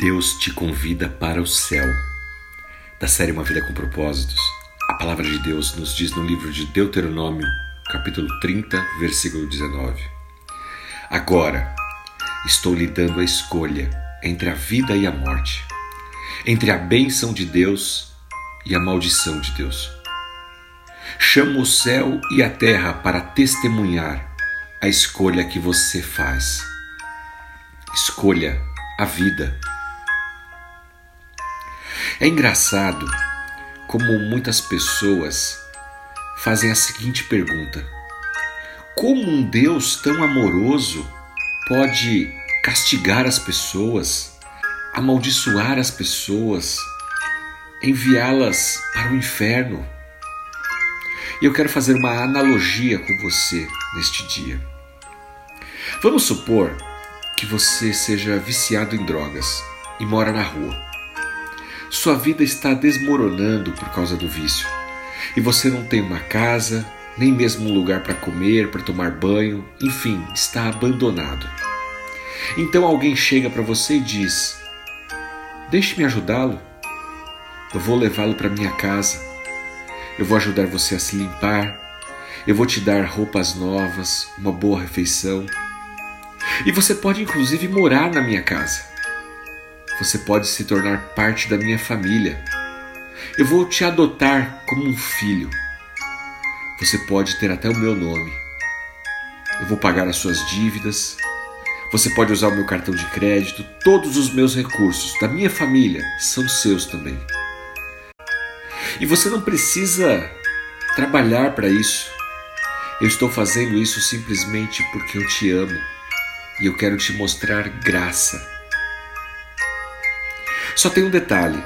Deus te convida para o céu. Da série Uma Vida com Propósitos, a palavra de Deus nos diz no livro de Deuteronômio, capítulo 30, versículo 19: Agora estou lhe dando a escolha entre a vida e a morte, entre a bênção de Deus e a maldição de Deus. Chamo o céu e a terra para testemunhar a escolha que você faz. Escolha a vida é engraçado como muitas pessoas fazem a seguinte pergunta: Como um Deus tão amoroso pode castigar as pessoas, amaldiçoar as pessoas, enviá-las para o inferno? E eu quero fazer uma analogia com você neste dia. Vamos supor que você seja viciado em drogas e mora na rua. Sua vida está desmoronando por causa do vício. E você não tem uma casa, nem mesmo um lugar para comer, para tomar banho, enfim, está abandonado. Então alguém chega para você e diz: Deixe-me ajudá-lo. Eu vou levá-lo para minha casa. Eu vou ajudar você a se limpar. Eu vou te dar roupas novas, uma boa refeição. E você pode inclusive morar na minha casa. Você pode se tornar parte da minha família. Eu vou te adotar como um filho. Você pode ter até o meu nome. Eu vou pagar as suas dívidas. Você pode usar o meu cartão de crédito. Todos os meus recursos da minha família são seus também. E você não precisa trabalhar para isso. Eu estou fazendo isso simplesmente porque eu te amo e eu quero te mostrar graça. Só tem um detalhe: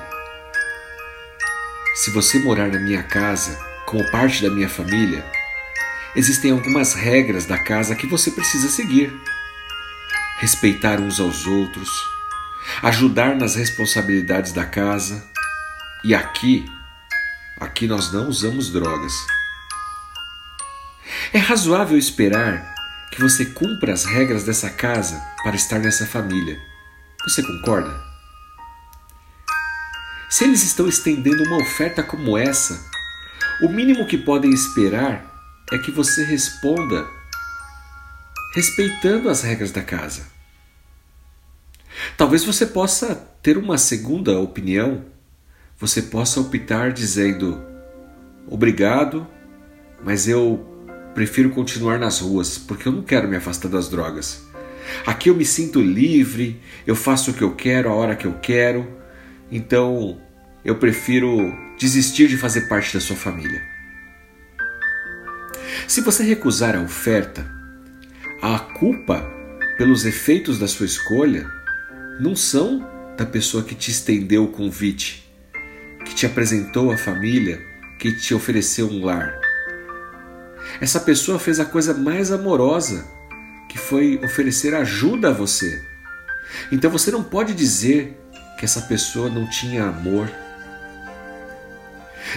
se você morar na minha casa como parte da minha família, existem algumas regras da casa que você precisa seguir. Respeitar uns aos outros, ajudar nas responsabilidades da casa. E aqui, aqui nós não usamos drogas. É razoável esperar que você cumpra as regras dessa casa para estar nessa família. Você concorda? Se eles estão estendendo uma oferta como essa, o mínimo que podem esperar é que você responda respeitando as regras da casa. Talvez você possa ter uma segunda opinião, você possa optar dizendo: Obrigado, mas eu prefiro continuar nas ruas porque eu não quero me afastar das drogas. Aqui eu me sinto livre, eu faço o que eu quero, a hora que eu quero, então eu prefiro desistir de fazer parte da sua família. Se você recusar a oferta, a culpa pelos efeitos da sua escolha não são da pessoa que te estendeu o convite, que te apresentou a família, que te ofereceu um lar. Essa pessoa fez a coisa mais amorosa, que foi oferecer ajuda a você. Então você não pode dizer que essa pessoa não tinha amor,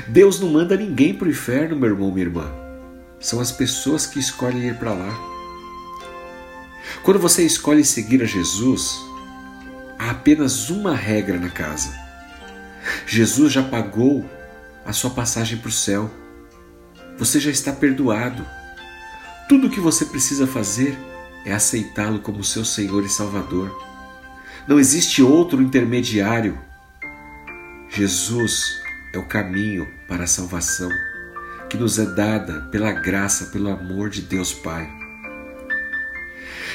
Deus não manda ninguém para o inferno, meu irmão, minha irmã. São as pessoas que escolhem ir para lá. Quando você escolhe seguir a Jesus, há apenas uma regra na casa. Jesus já pagou a sua passagem para o céu. Você já está perdoado. Tudo o que você precisa fazer é aceitá-lo como seu Senhor e Salvador. Não existe outro intermediário. Jesus é o caminho para a salvação que nos é dada pela graça, pelo amor de Deus Pai.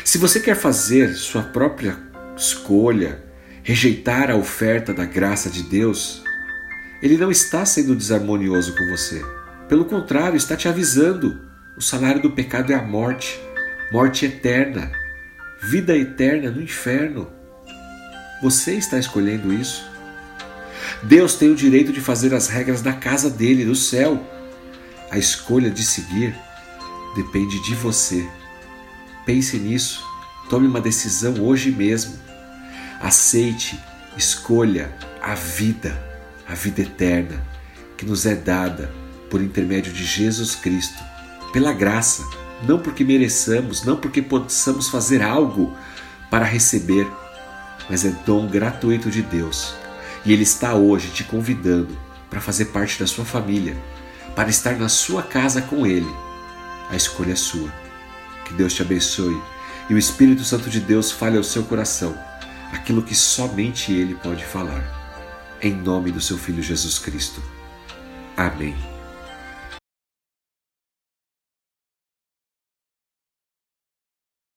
Se você quer fazer sua própria escolha, rejeitar a oferta da graça de Deus, Ele não está sendo desarmonioso com você. Pelo contrário, está te avisando: o salário do pecado é a morte, morte eterna, vida eterna no inferno. Você está escolhendo isso? Deus tem o direito de fazer as regras da casa dele, do céu. A escolha de seguir depende de você. Pense nisso. Tome uma decisão hoje mesmo. Aceite, escolha a vida, a vida eterna, que nos é dada por intermédio de Jesus Cristo, pela graça, não porque mereçamos, não porque possamos fazer algo para receber, mas é dom gratuito de Deus. E Ele está hoje te convidando para fazer parte da sua família, para estar na sua casa com Ele. A escolha é sua. Que Deus te abençoe e o Espírito Santo de Deus fale ao seu coração aquilo que somente Ele pode falar. Em nome do seu Filho Jesus Cristo. Amém.